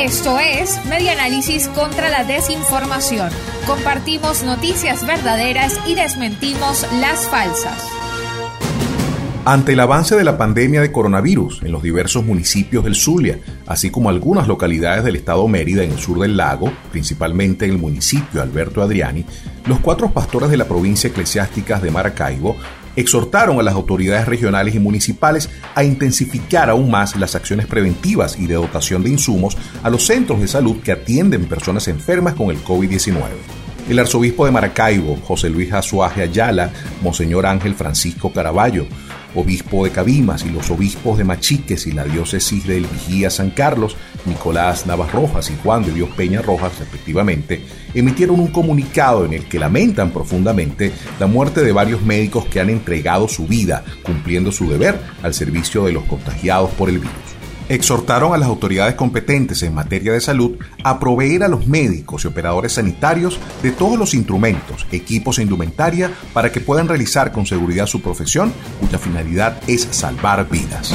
Esto es Medianálisis contra la desinformación. Compartimos noticias verdaderas y desmentimos las falsas. Ante el avance de la pandemia de coronavirus en los diversos municipios del Zulia, así como algunas localidades del estado Mérida en el sur del lago, principalmente en el municipio Alberto Adriani, los cuatro pastores de la provincia eclesiástica de Maracaibo exhortaron a las autoridades regionales y municipales a intensificar aún más las acciones preventivas y de dotación de insumos a los centros de salud que atienden personas enfermas con el COVID-19. El arzobispo de Maracaibo, José Luis Azuaje Ayala, Monseñor Ángel Francisco Caraballo, obispo de Cabimas y los obispos de Machiques y la diócesis del Vigía San Carlos, Nicolás Navas Rojas y Juan de Dios Peña Rojas, respectivamente, emitieron un comunicado en el que lamentan profundamente la muerte de varios médicos que han entregado su vida cumpliendo su deber al servicio de los contagiados por el virus exhortaron a las autoridades competentes en materia de salud a proveer a los médicos y operadores sanitarios de todos los instrumentos, equipos e indumentaria para que puedan realizar con seguridad su profesión, cuya finalidad es salvar vidas.